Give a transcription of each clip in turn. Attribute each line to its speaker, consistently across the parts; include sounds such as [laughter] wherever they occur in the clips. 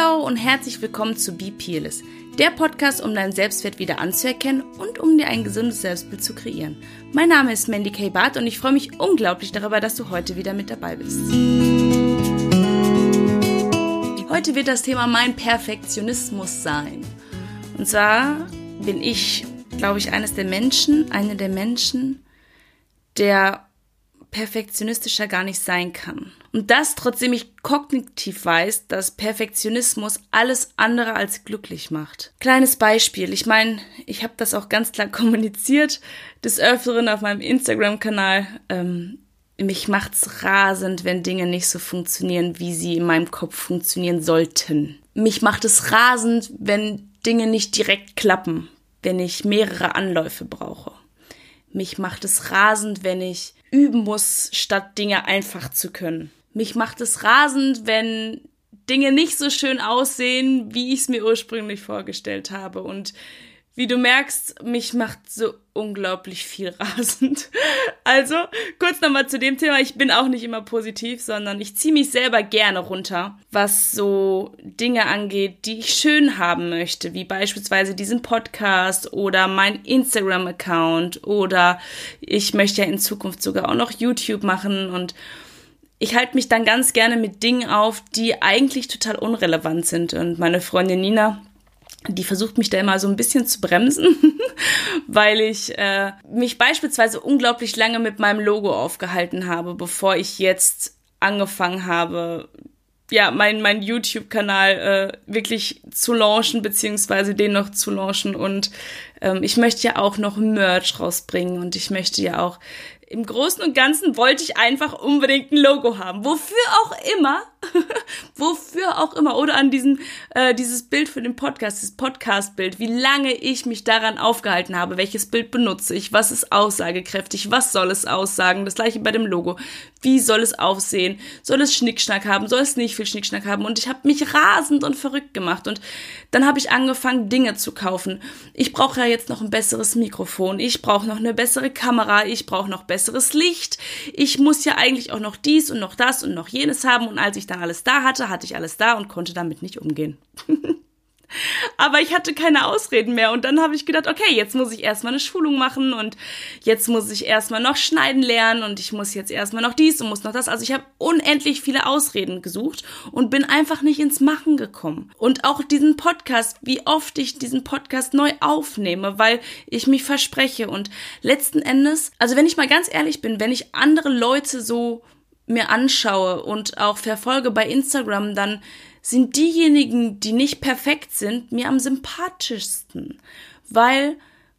Speaker 1: Hallo und herzlich willkommen zu Be Peerless, der Podcast, um deinen Selbstwert wieder anzuerkennen und um dir ein gesundes Selbstbild zu kreieren. Mein Name ist Mandy K. Barth und ich freue mich unglaublich darüber, dass du heute wieder mit dabei bist. Heute wird das Thema mein Perfektionismus sein. Und zwar bin ich, glaube ich, eines der Menschen, eine der Menschen, der perfektionistischer gar nicht sein kann. Und das, trotzdem ich kognitiv weiß, dass Perfektionismus alles andere als glücklich macht. Kleines Beispiel. Ich meine, ich habe das auch ganz klar [laughs] kommuniziert, des Öfteren auf meinem Instagram-Kanal. Ähm, mich macht's rasend, wenn Dinge nicht so funktionieren, wie sie in meinem Kopf funktionieren sollten. Mich macht es rasend, wenn Dinge nicht direkt klappen, wenn ich mehrere Anläufe brauche. Mich macht es rasend, wenn ich üben muss, statt Dinge einfach zu können. Mich macht es rasend, wenn Dinge nicht so schön aussehen, wie ich es mir ursprünglich vorgestellt habe. Und wie du merkst, mich macht so unglaublich viel [laughs] rasend. Also, kurz nochmal zu dem Thema. Ich bin auch nicht immer positiv, sondern ich ziehe mich selber gerne runter, was so Dinge angeht, die ich schön haben möchte, wie beispielsweise diesen Podcast oder mein Instagram-Account oder ich möchte ja in Zukunft sogar auch noch YouTube machen und ich halte mich dann ganz gerne mit Dingen auf, die eigentlich total unrelevant sind. Und meine Freundin Nina, die versucht mich da immer so ein bisschen zu bremsen, [laughs] weil ich äh, mich beispielsweise unglaublich lange mit meinem Logo aufgehalten habe, bevor ich jetzt angefangen habe, ja, mein, mein YouTube-Kanal äh, wirklich zu launchen, beziehungsweise den noch zu launchen. Und ähm, ich möchte ja auch noch Merch rausbringen und ich möchte ja auch im Großen und Ganzen wollte ich einfach unbedingt ein Logo haben. Wofür auch immer. [laughs] wofür auch immer. Oder an diesem, äh, dieses Bild für den Podcast, das Podcast-Bild, wie lange ich mich daran aufgehalten habe, welches Bild benutze ich, was ist aussagekräftig, was soll es aussagen, das gleiche bei dem Logo. Wie soll es aussehen? Soll es Schnickschnack haben? Soll es nicht viel Schnickschnack haben? Und ich habe mich rasend und verrückt gemacht. Und dann habe ich angefangen, Dinge zu kaufen. Ich brauche ja jetzt noch ein besseres Mikrofon. Ich brauche noch eine bessere Kamera. Ich brauche noch besseres Licht. Ich muss ja eigentlich auch noch dies und noch das und noch jenes haben. Und als ich dann alles da hatte, hatte ich alles da und konnte damit nicht umgehen. [laughs] Aber ich hatte keine Ausreden mehr und dann habe ich gedacht, okay, jetzt muss ich erstmal eine Schulung machen und jetzt muss ich erstmal noch schneiden lernen und ich muss jetzt erstmal noch dies und muss noch das. Also ich habe unendlich viele Ausreden gesucht und bin einfach nicht ins Machen gekommen. Und auch diesen Podcast, wie oft ich diesen Podcast neu aufnehme, weil ich mich verspreche und letzten Endes, also wenn ich mal ganz ehrlich bin, wenn ich andere Leute so mir anschaue und auch verfolge bei Instagram, dann sind diejenigen, die nicht perfekt sind, mir am sympathischsten, weil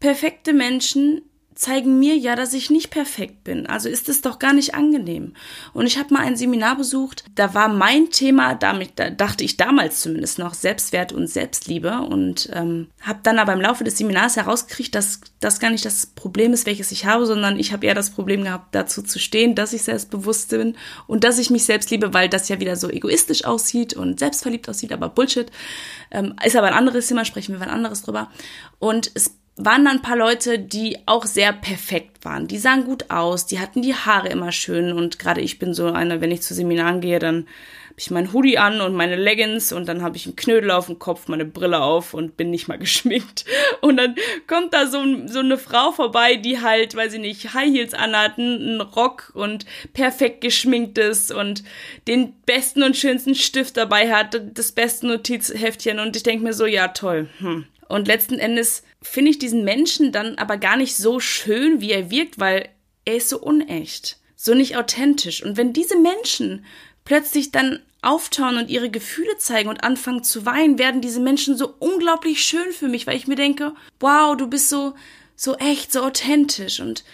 Speaker 1: perfekte Menschen zeigen mir ja, dass ich nicht perfekt bin. Also ist es doch gar nicht angenehm. Und ich habe mal ein Seminar besucht, da war mein Thema, damit da dachte ich damals zumindest noch, Selbstwert und Selbstliebe und ähm, habe dann aber im Laufe des Seminars herausgekriegt, dass das gar nicht das Problem ist, welches ich habe, sondern ich habe eher das Problem gehabt, dazu zu stehen, dass ich selbstbewusst bin und dass ich mich selbst liebe, weil das ja wieder so egoistisch aussieht und selbstverliebt aussieht, aber Bullshit. Ähm, ist aber ein anderes Thema, sprechen wir wann anderes drüber. Und es waren dann ein paar Leute, die auch sehr perfekt waren. Die sahen gut aus, die hatten die Haare immer schön und gerade ich bin so eine, wenn ich zu Seminaren gehe, dann habe ich meinen Hoodie an und meine Leggings und dann habe ich einen Knödel auf dem Kopf, meine Brille auf und bin nicht mal [laughs] geschminkt. Und dann kommt da so, so eine Frau vorbei, die halt, weiß ich nicht, High Heels anhat, einen Rock und perfekt geschminkt ist und den besten und schönsten Stift dabei hat, das beste Notizheftchen und ich denke mir so, ja toll. Hm. Und letzten Endes finde ich diesen Menschen dann aber gar nicht so schön, wie er wirkt, weil er ist so unecht, so nicht authentisch. Und wenn diese Menschen plötzlich dann auftauen und ihre Gefühle zeigen und anfangen zu weinen, werden diese Menschen so unglaublich schön für mich, weil ich mir denke, wow, du bist so, so echt, so authentisch und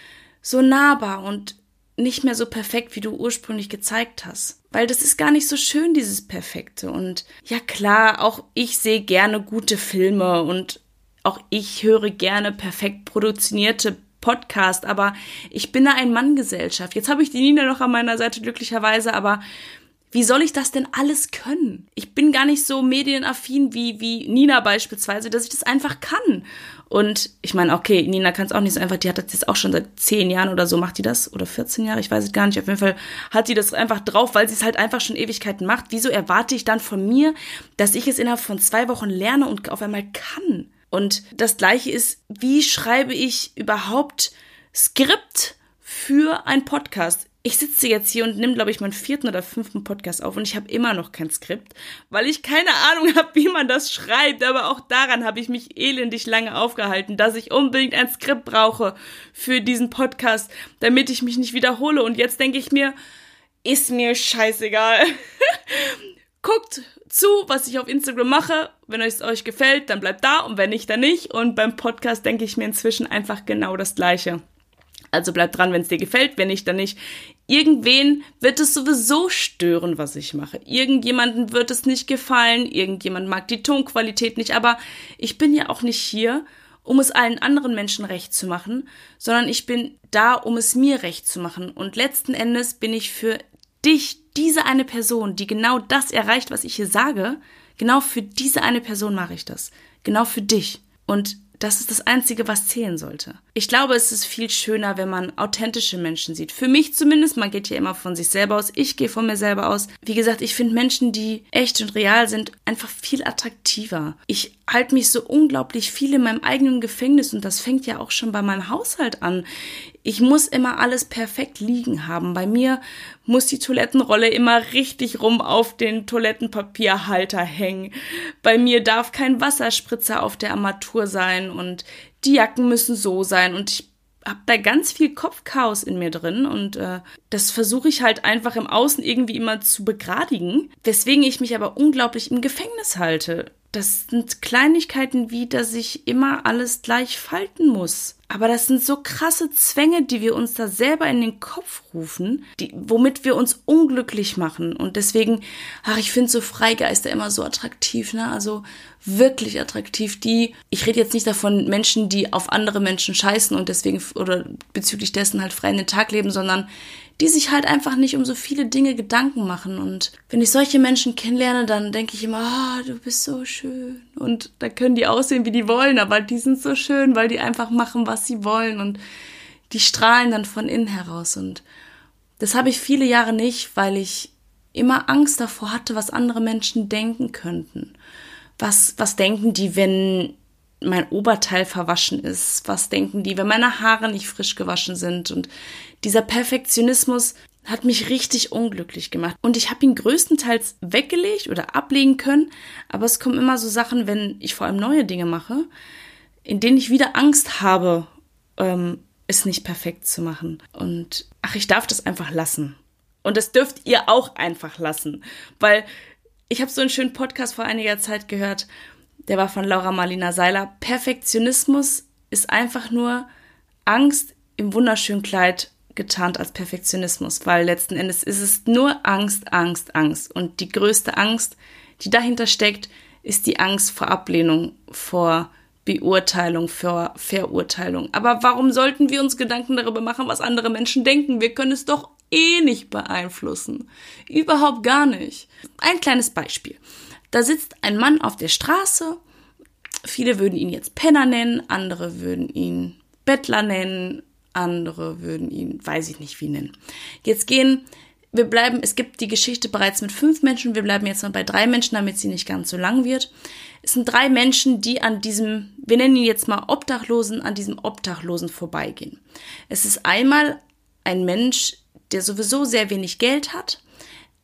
Speaker 1: so nahbar und nicht mehr so perfekt, wie du ursprünglich gezeigt hast. Weil das ist gar nicht so schön, dieses Perfekte. Und ja klar, auch ich sehe gerne gute Filme und auch ich höre gerne perfekt produzierte Podcast, aber ich bin da ein Mann-Gesellschaft. Jetzt habe ich die Nina noch an meiner Seite glücklicherweise, aber Wie soll ich das denn alles können? Ich bin gar nicht so medienaffin wie, wie Nina beispielsweise, dass ich das einfach kann. Und ich meine, okay, Nina kann es auch nicht so einfach, die hat das jetzt auch schon seit zehn Jahren oder so, macht die das? Oder 14 Jahre, ich weiß es gar nicht. Auf jeden Fall hat die das einfach drauf, weil sie es halt einfach schon Ewigkeiten macht. Wieso erwarte ich dann von mir, dass ich es innerhalb von zwei Wochen lerne und auf einmal kann? Und das gleiche ist, wie schreibe ich überhaupt Skript für ein Podcast? Ich sitze jetzt hier und nehme, glaube ich, meinen vierten oder fünften Podcast auf und ich habe immer noch kein Skript, weil ich keine Ahnung [laughs] habe, wie man das schreibt. Aber auch daran habe ich mich elendig lange aufgehalten, dass ich unbedingt ein Skript brauche für diesen Podcast, damit ich mich nicht wiederhole. Und jetzt denke ich mir, ist mir scheißegal. [laughs] Guckt zu, was ich auf Instagram mache. Wenn es euch gefällt, dann bleibt da und wenn nicht, dann nicht. Und beim Podcast denke ich mir inzwischen einfach genau das Gleiche. Also bleib dran, wenn es dir gefällt, wenn nicht, dann nicht. Irgendwen wird es sowieso stören, was ich mache. Irgendjemanden wird es nicht gefallen, irgendjemand mag die Tonqualität nicht, aber ich bin ja auch nicht hier, um es allen anderen Menschen recht zu machen, sondern ich bin da, um es mir recht zu machen. Und letzten Endes bin ich für dich, diese eine Person, die genau das erreicht, was ich hier sage, genau für diese eine Person mache ich das. Genau für dich. Und das ist das Einzige, was zählen sollte. Ich glaube, es ist viel schöner, wenn man authentische Menschen sieht. Für mich zumindest, man geht ja immer von sich selber aus. Ich gehe von mir selber aus. Wie gesagt, ich finde Menschen, die echt und real sind, einfach viel attraktiver. Ich halte mich so unglaublich viel in meinem eigenen Gefängnis und das fängt ja auch schon bei meinem Haushalt an. Ich muss immer alles perfekt liegen haben. Bei mir muss die Toilettenrolle immer richtig rum auf den Toilettenpapierhalter hängen. Bei mir darf kein Wasserspritzer auf der Armatur sein und die Jacken müssen so sein und ich habe da ganz viel Kopfchaos in mir drin und äh, das versuche ich halt einfach im Außen irgendwie immer zu begradigen, weswegen ich mich aber unglaublich im Gefängnis halte. Das sind Kleinigkeiten wie, dass ich immer alles gleich falten muss. Aber das sind so krasse Zwänge, die wir uns da selber in den Kopf rufen, die, womit wir uns unglücklich machen. Und deswegen, ach, ich finde so Freigeister immer so attraktiv, ne? Also wirklich attraktiv. Die, ich rede jetzt nicht davon Menschen, die auf andere Menschen scheißen und deswegen oder bezüglich dessen halt frei in den Tag leben, sondern die sich halt einfach nicht um so viele Dinge Gedanken machen. Und wenn ich solche Menschen kennenlerne, dann denke ich immer, ah, oh, du bist so schön. Und da können die aussehen, wie die wollen, aber die sind so schön, weil die einfach machen, was sie wollen. Und die strahlen dann von innen heraus. Und das habe ich viele Jahre nicht, weil ich immer Angst davor hatte, was andere Menschen denken könnten. Was, was denken die, wenn mein Oberteil verwaschen ist? Was denken die, wenn meine Haare nicht frisch gewaschen sind? Und dieser Perfektionismus hat mich richtig unglücklich gemacht. Und ich habe ihn größtenteils weggelegt oder ablegen können, aber es kommen immer so Sachen, wenn ich vor allem neue Dinge mache, in denen ich wieder Angst habe, ähm, es nicht perfekt zu machen. Und ach, ich darf das einfach lassen. Und das dürft ihr auch einfach lassen, weil ich habe so einen schönen Podcast vor einiger Zeit gehört, der war von Laura Marlina Seiler. Perfektionismus ist einfach nur Angst im wunderschönen Kleid getarnt als Perfektionismus, weil letzten Endes ist es nur Angst, Angst, Angst. Und die größte Angst, die dahinter steckt, ist die Angst vor Ablehnung, vor Beurteilung, vor Verurteilung. Aber warum sollten wir uns Gedanken darüber machen, was andere Menschen denken? Wir können es doch eh nicht beeinflussen. Überhaupt gar nicht. Ein kleines Beispiel. Da sitzt ein Mann auf der Straße. Viele würden ihn jetzt Penner nennen, andere würden ihn Bettler nennen, andere würden ihn, weiß ich nicht wie nennen. Jetzt gehen, wir bleiben, es gibt die Geschichte bereits mit fünf Menschen, wir bleiben jetzt noch bei drei Menschen, damit sie nicht ganz so lang wird. Es sind drei Menschen, die an diesem, wir nennen ihn jetzt mal Obdachlosen, an diesem Obdachlosen vorbeigehen. Es ist einmal ein Mensch, der sowieso sehr wenig Geld hat,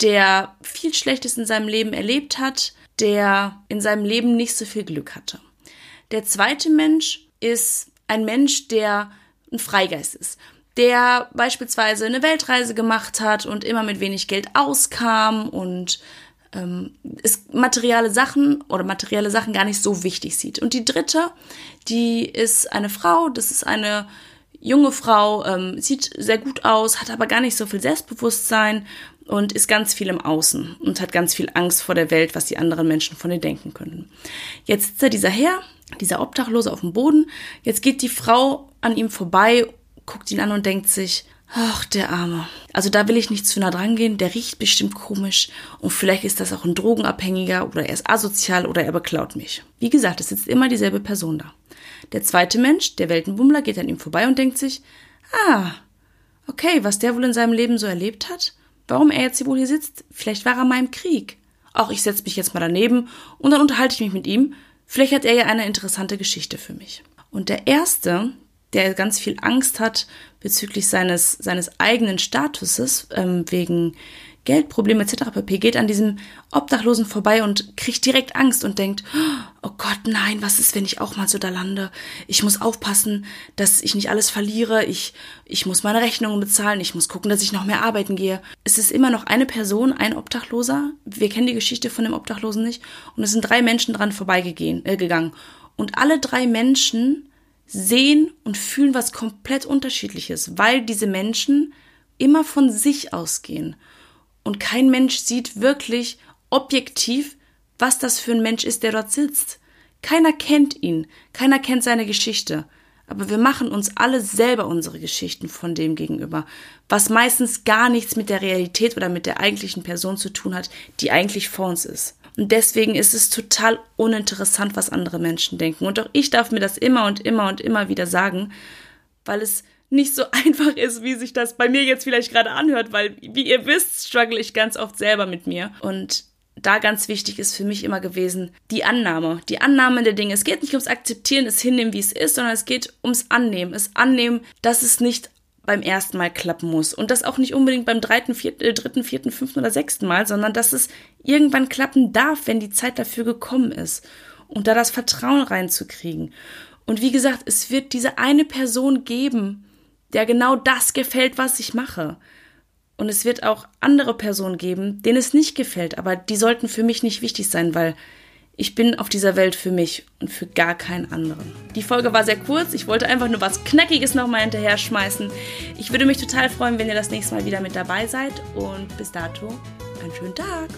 Speaker 1: der viel Schlechtes in seinem Leben erlebt hat, der in seinem Leben nicht so viel Glück hatte. Der zweite Mensch ist ein Mensch, der ein Freigeist ist, der beispielsweise eine Weltreise gemacht hat und immer mit wenig Geld auskam und ähm, ist materielle Sachen oder materielle Sachen gar nicht so wichtig sieht. Und die dritte, die ist eine Frau, das ist eine junge Frau, ähm, sieht sehr gut aus, hat aber gar nicht so viel Selbstbewusstsein und ist ganz viel im Außen und hat ganz viel Angst vor der Welt, was die anderen Menschen von ihr denken könnten. Jetzt sitzt da dieser Herr, dieser Obdachlose auf dem Boden. Jetzt geht die Frau an ihm vorbei, guckt ihn an und denkt sich, Ach, der Arme. Also da will ich nicht zu nah dran gehen, der riecht bestimmt komisch und vielleicht ist das auch ein Drogenabhängiger oder er ist asozial oder er beklaut mich. Wie gesagt, es sitzt immer dieselbe Person da. Der zweite Mensch, der Weltenbummler, geht an ihm vorbei und denkt sich, ah, okay, was der wohl in seinem Leben so erlebt hat, warum er jetzt hier wohl hier sitzt, vielleicht war er mal im Krieg. Auch ich setze mich jetzt mal daneben und dann unterhalte ich mich mit ihm, vielleicht hat er ja eine interessante Geschichte für mich. Und der erste, der ganz viel Angst hat bezüglich seines, seines eigenen Statuses, ähm, wegen Geldprobleme etc. geht an diesem Obdachlosen vorbei und kriegt direkt Angst und denkt, oh Gott, nein, was ist, wenn ich auch mal so da lande? Ich muss aufpassen, dass ich nicht alles verliere, ich, ich muss meine Rechnungen bezahlen, ich muss gucken, dass ich noch mehr arbeiten gehe. Es ist immer noch eine Person, ein Obdachloser. Wir kennen die Geschichte von dem Obdachlosen nicht. Und es sind drei Menschen dran vorbeigegangen. Äh, und alle drei Menschen sehen und fühlen was komplett unterschiedliches, weil diese Menschen immer von sich ausgehen. Und kein Mensch sieht wirklich objektiv, was das für ein Mensch ist, der dort sitzt. Keiner kennt ihn, keiner kennt seine Geschichte. Aber wir machen uns alle selber unsere Geschichten von dem gegenüber, was meistens gar nichts mit der Realität oder mit der eigentlichen Person zu tun hat, die eigentlich vor uns ist. Und deswegen ist es total uninteressant, was andere Menschen denken. Und auch ich darf mir das immer und immer und immer wieder sagen, weil es nicht so [laughs] einfach ist, wie sich das bei mir jetzt vielleicht gerade anhört, weil, wie ihr wisst, struggle ich ganz oft selber mit mir. Und da ganz wichtig ist für mich immer gewesen, die Annahme. Die Annahme der Dinge. Es geht nicht ums Akzeptieren, es hinnehmen, wie es ist, sondern es geht ums Annehmen. Es annehmen, dass es nicht beim ersten Mal klappen muss. Und das auch nicht unbedingt beim dritten, vierten, äh, dritten, vierten, fünften oder sechsten Mal, sondern dass es irgendwann klappen darf, wenn die Zeit dafür gekommen ist. Und da das Vertrauen reinzukriegen. Und wie gesagt, es wird diese eine Person geben, der genau das gefällt, was ich mache. Und es wird auch andere Personen geben, denen es nicht gefällt, aber die sollten für mich nicht wichtig sein, weil ich bin auf dieser Welt für mich und für gar keinen anderen. Die Folge war sehr kurz. Ich wollte einfach nur was Knackiges nochmal hinterher schmeißen. Ich würde mich total freuen, wenn ihr das nächste Mal wieder mit dabei seid. Und bis dato einen schönen Tag.